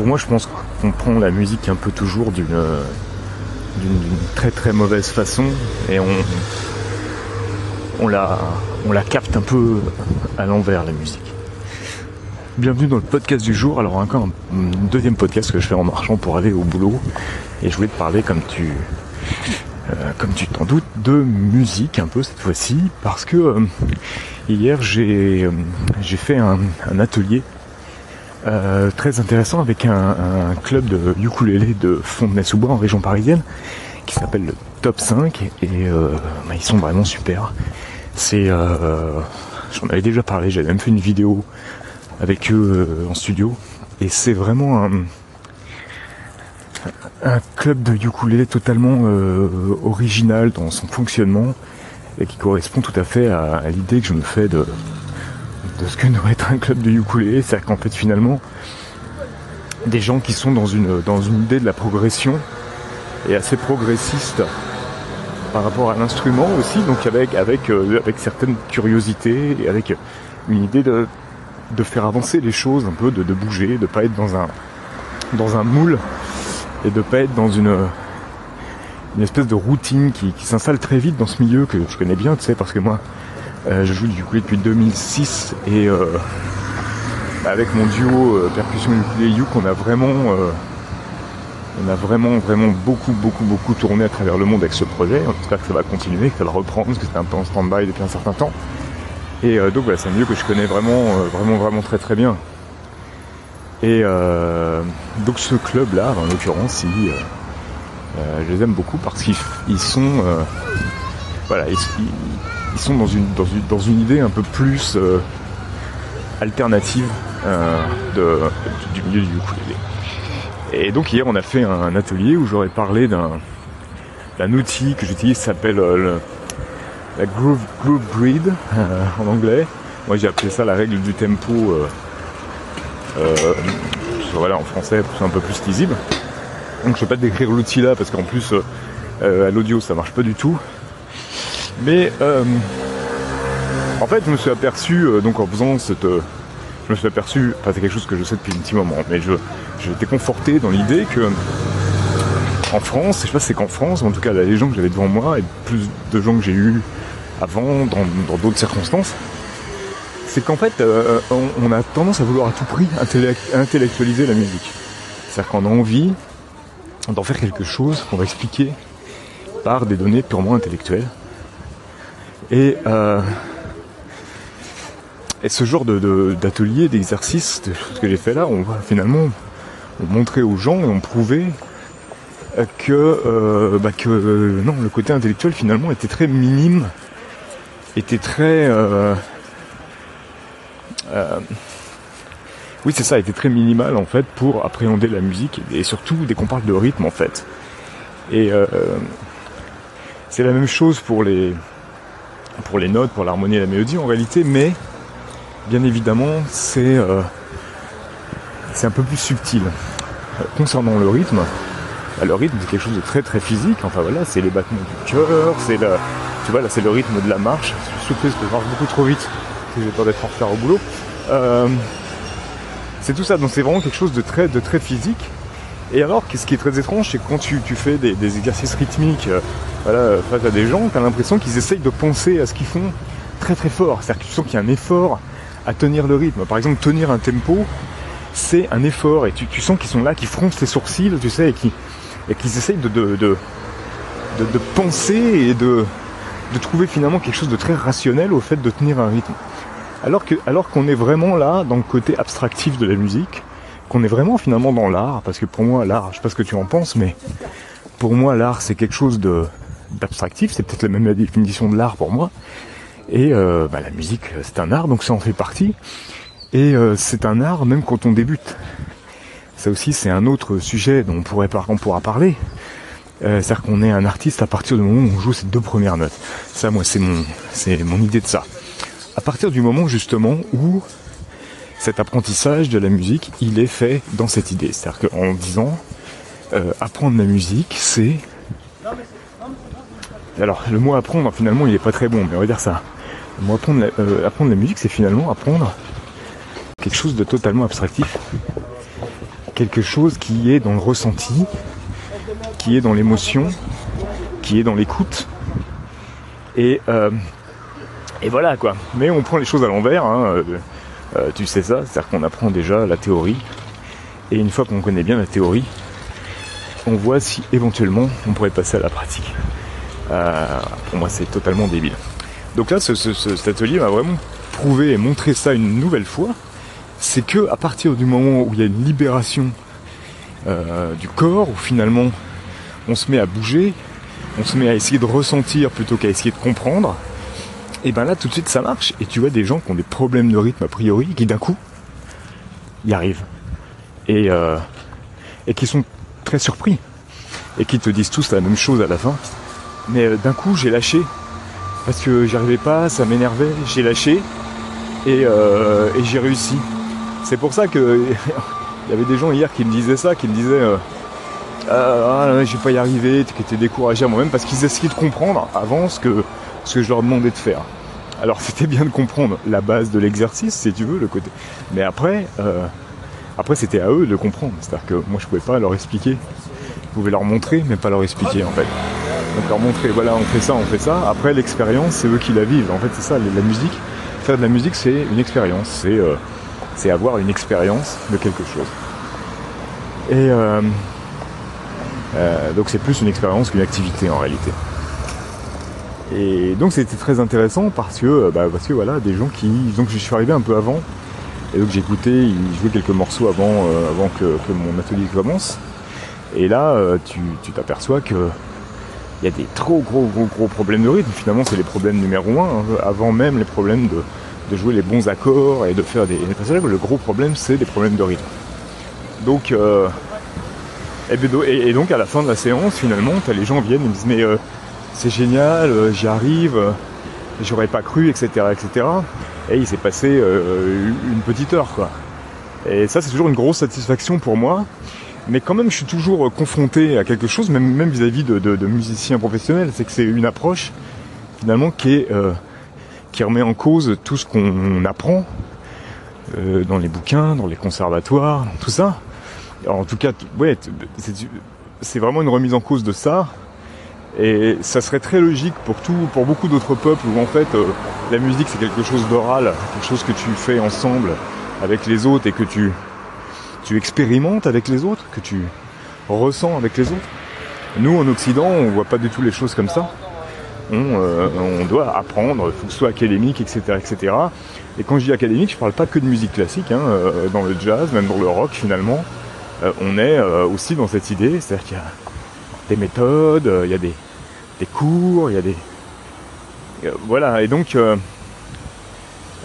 pour moi, je pense qu'on prend la musique un peu toujours d'une d'une très très mauvaise façon et on, on, la, on la capte un peu à l'envers la musique. Bienvenue dans le podcast du jour. Alors encore un, deuxième podcast que je fais en marchant pour aller au boulot. Et je voulais te parler comme tu euh, comme tu t'en doutes de musique un peu cette fois-ci parce que euh, hier euh, j'ai fait un, atelier très intéressant avec un, club de ukulélé de Fontenay-sous-Bois en région parisienne qui s'appelle le Top 5 et bah, ils sont vraiment super. C'est j'en avais déjà parlé, j'avais même fait une vidéo avec eux en studio et c'est vraiment un un club de ukulélé totalement euh, original dans son fonctionnement et qui correspond tout à fait à, l'idée que je me fais de, de ce que devrait être un club de ukulélé. C'est-à-dire qu'en fait finalement, des gens qui sont dans une, dans une idée de la progression et assez progressiste par rapport à l'instrument aussi, donc avec, avec, euh, avec certaines curiosités et avec une idée de, de faire avancer les choses un peu, de, de bouger, de pas être dans un, dans un moule et de pas être dans une une espèce de routine qui, s'installe très vite dans ce milieu que je connais bien, tu sais, parce que moi, euh, je joue du ukulélé depuis 2006 et euh, avec mon duo euh, percussion ukulélé Yuk, on a vraiment, on a vraiment, vraiment beaucoup, beaucoup, beaucoup tourné à travers le monde avec ce projet. On espère que ça va continuer, que ça va reprendre, parce que c'était un peu en stand-by depuis un certain temps. Et donc, voilà, c'est un milieu que je connais vraiment, vraiment, vraiment très, très bien. Et donc ce club-là, en l'occurrence, je les aime beaucoup parce qu'ils sont, voilà, ils, sont dans une, idée un peu plus alternative de, du milieu du ukulélé. Et donc hier, on a fait un, atelier où j'aurais parlé d'un outil que j'utilise s'appelle la Groove, groove Grid en anglais. Moi j'ai appelé ça la règle du tempo euh, voilà, en français, c'est un peu plus lisible. Donc je vais pas décrire l'outil là parce qu'en plus euh, à l'audio ça marche pas du tout. Mais euh, en fait je me suis aperçu donc en faisant cette. je me suis aperçu, enfin c'est quelque chose que je sais depuis un petit moment, mais je j'étais conforté dans l'idée que en France, je sais pas si c'est qu'en France, en tout cas les gens que j'avais devant moi et plus de gens que j'ai eu avant dans d'autres circonstances, c'est qu'en fait, euh, on, a tendance à vouloir à tout prix intellectualiser la musique. C'est-à-dire qu'on a envie d'en faire quelque chose qu'on va expliquer par des données purement intellectuelles. Et, euh, et ce genre d'atelier, d'exercice, de ce que j'ai fait là, on va finalement montrer aux gens et on prouver que, euh, bah que non, le côté intellectuel finalement était très minime, était très euh, oui, c'est ça, était très minimal en fait pour appréhender la musique et surtout dès qu'on parle de rythme en fait. Et euh, c'est la même chose pour les pour les notes, pour l'harmonie et la mélodie en réalité, mais bien évidemment c'est euh, un peu plus subtil. Concernant le rythme, bah, le rythme c'est quelque chose de très très physique. Enfin voilà, c'est les battements du cœur, c'est le tu vois là c'est le rythme de la marche. Je suis surprise que je marche beaucoup trop vite j'ai peur d'être en retard au boulot. Euh, c'est tout ça, donc c'est vraiment quelque chose de très, de très physique. Et alors, ce qui est très étrange, c'est que quand tu, fais des, exercices rythmiques euh, voilà, face à des gens, tu as l'impression qu'ils essayent de penser à ce qu'ils font très très fort. C'est-à-dire que tu sens qu'il y a un effort à tenir le rythme. Par exemple, tenir un tempo, c'est un effort. Et tu, sens qu'ils sont là, qu'ils froncent les sourcils, tu sais, et qu'ils essayent de, de, de, de, penser et de, de trouver finalement quelque chose de très rationnel au fait de tenir un rythme. Alors que, alors qu'on est vraiment là dans le côté abstractif de la musique, qu'on est vraiment finalement dans l'art, parce que pour moi l'art, je sais pas ce que tu en penses, mais pour moi l'art c'est quelque chose de d'abstractif, c'est peut-être la même définition de l'art pour moi. Et euh, bah, la musique c'est un art, donc ça en fait partie. Et euh, c'est un art même quand on débute. Ça aussi c'est un autre sujet dont on pourrait pourra parler. Euh, c'est-à-dire qu'on est un artiste à partir du moment où on joue ces deux premières notes. Ça moi c'est mon idée de ça à partir du moment justement où cet apprentissage de la musique, il est fait dans cette idée. C'est-à-dire qu'en disant, euh, apprendre la musique, c'est... Alors, le mot apprendre, finalement, il n'est pas très bon, mais on va dire ça. Euh, apprendre la musique, c'est finalement apprendre quelque chose de totalement abstractif, quelque chose qui est dans le ressenti, qui est dans l'émotion, qui est dans l'écoute. Et, euh, et voilà quoi. Mais on prend les choses à l'envers, hein, euh, tu sais ça, c'est-à-dire qu'on apprend déjà la théorie. Et une fois qu'on connaît bien la théorie, on voit si éventuellement on pourrait passer à la pratique. Pour moi c'est totalement débile. Donc là, ce, cet atelier m'a vraiment prouvé et montré ça une nouvelle fois. C'est que à partir du moment où il y a une libération du corps, où finalement on se met à bouger, on se met à essayer de ressentir plutôt qu'à essayer de comprendre, et ben là tout de suite ça marche. Et tu vois des gens qui ont des problèmes de rythme a priori, qui d'un coup y arrivent. Et, euh, et qui sont très surpris. Et qui te disent tous la même chose à la fin. Mais euh, d'un coup j'ai lâché. Parce que j'y arrivais pas, ça m'énervait, j'ai lâché. Et, euh, j'ai réussi. C'est pour ça que il y avait des gens hier qui me disaient ça, qui me disaient euh, ah, je vais pas y arriver, qui étaient découragés à moi-même parce qu'ils essayaient de comprendre avant ce que, ce que je leur demandais de faire. Alors c'était bien de comprendre la base de l'exercice, si tu veux, le côté. Mais après, euh, après c'était à eux de comprendre. C'est-à-dire que moi je pouvais pas leur expliquer. Je pouvais leur montrer, mais pas leur expliquer en fait. Donc leur montrer, voilà, on fait ça, on fait ça. Après l'expérience, c'est eux qui la vivent. En fait, c'est ça, la musique. Faire de la musique, c'est une expérience. C'est euh, c'est avoir une expérience de quelque chose. Et euh, euh, donc c'est plus une expérience qu'une activité en réalité. Et donc c'était très intéressant parce que, bah, parce que voilà, des gens qui. Donc je suis arrivé un peu avant, et donc j'écoutais, ils jouaient quelques morceaux avant, avant que, mon atelier commence. Et là, tu t'aperçois que il y a des trop gros gros gros problèmes de rythme. Finalement, c'est les problèmes numéro un, hein, avant même les problèmes de, de, jouer les bons accords et de faire des. Le gros problème, c'est des problèmes de rythme. Donc et, donc à la fin de la séance, finalement, les gens viennent et me disent mais euh, c'est génial, euh, j'y arrive, euh, j'aurais pas cru, etc., etc. Et il s'est passé une petite heure, quoi. Et ça, c'est toujours une grosse satisfaction pour moi. Mais quand même, je suis toujours confronté à quelque chose, même vis-à-vis de, musiciens professionnels, c'est que c'est une approche finalement qui est qui remet en cause tout ce qu'on apprend dans les bouquins, dans les conservatoires, tout ça en tout cas, ouais, c'est vraiment une remise en cause de ça. Et ça serait très logique pour tout, pour beaucoup d'autres peuples où en fait euh, la musique c'est quelque chose d'oral, quelque chose que tu fais ensemble avec les autres et que tu, tu expérimentes avec les autres, que tu ressens avec les autres. Nous en Occident, on voit pas du tout les choses comme ça. On, euh, doit apprendre, il faut que ce soit académique, etc., etc. Et quand je dis académique, je parle pas que de musique classique, hein, euh, dans le jazz, même dans le rock finalement. Euh, on est aussi dans cette idée, c'est-à-dire qu'il y a des méthodes, il y a des, cours, il y a des... voilà, et donc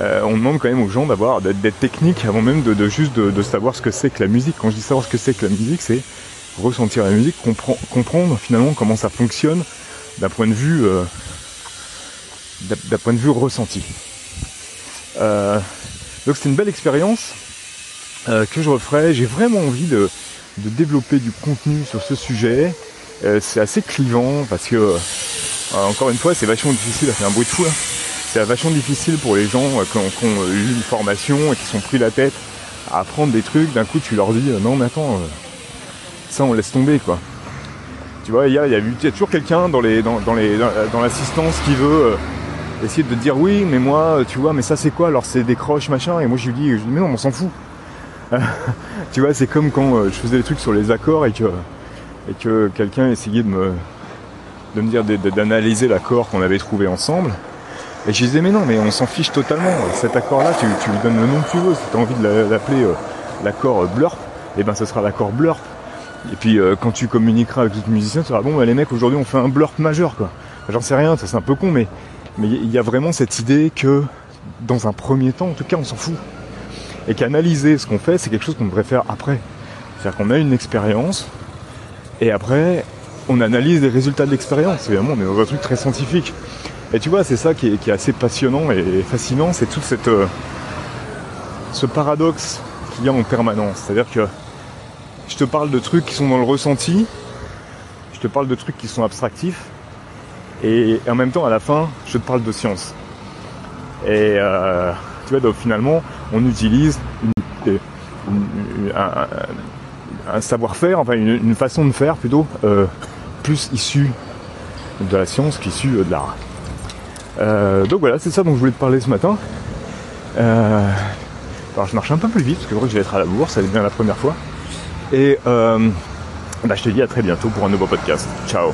on demande quand même aux gens d'avoir d'être techniques avant même de, juste de, savoir ce que c'est que la musique. Quand je dis savoir ce que c'est que la musique, c'est ressentir la musique, comprendre finalement comment ça fonctionne d'un point de vue d'un point de vue ressenti. donc c'est une belle expérience euh, que je referai. J'ai vraiment envie de, développer du contenu sur ce sujet. Euh, c'est assez clivant parce que, euh, encore une fois, c'est vachement difficile à faire un bruit de fou. Hein. C'est vachement difficile pour les gens qui ont, eu une formation et qui sont pris la tête à apprendre des trucs. D'un coup, tu leur dis non, mais attends, ça on laisse tomber quoi. Tu vois, il y a, toujours quelqu'un dans l'assistance qui veut essayer de te dire oui, mais moi, tu vois, mais ça c'est quoi? Alors c'est des croches machin. Et moi je lui dis, je dis mais non, on s'en fout. tu vois, c'est comme quand euh, je faisais des trucs sur les accords et que, et que quelqu'un essayait de me, de me dire d'analyser l'accord qu'on avait trouvé ensemble. Et je disais, mais non, mais on s'en fiche totalement. Cet accord-là, tu, lui donnes le nom que tu veux. Si tu as envie de l'appeler euh, l'accord blurp, et eh ben ce sera l'accord blurp. Et puis euh, quand tu communiqueras avec d'autres musiciens, tu diras, bon, bah, les mecs, aujourd'hui on fait un blurp majeur, quoi. J'en sais rien, ça c'est un peu con, mais il y a vraiment cette idée que, dans un premier temps, en tout cas, on s'en fout et qu'analyser ce qu'on fait, c'est quelque chose qu'on devrait faire après. C'est-à-dire qu'on a une expérience, et après, on analyse les résultats de l'expérience. Évidemment, on est dans un truc très scientifique. Et tu vois, c'est ça qui est, assez passionnant et fascinant, c'est tout cette, euh, ce paradoxe qu'il y a en permanence. C'est-à-dire que je te parle de trucs qui sont dans le ressenti, je te parle de trucs qui sont abstractifs, et, en même temps, à la fin, je te parle de science. Et euh, tu vois, finalement, on utilise un savoir-faire, enfin une, façon de faire plutôt, plus issue de la science qu'issue de l'art. Donc voilà, c'est ça dont je voulais te parler ce matin. alors je marche un peu plus vite parce que je vais être à la bourse, c'est bien la première fois. Et bah, je te dis à très bientôt pour un nouveau podcast. Ciao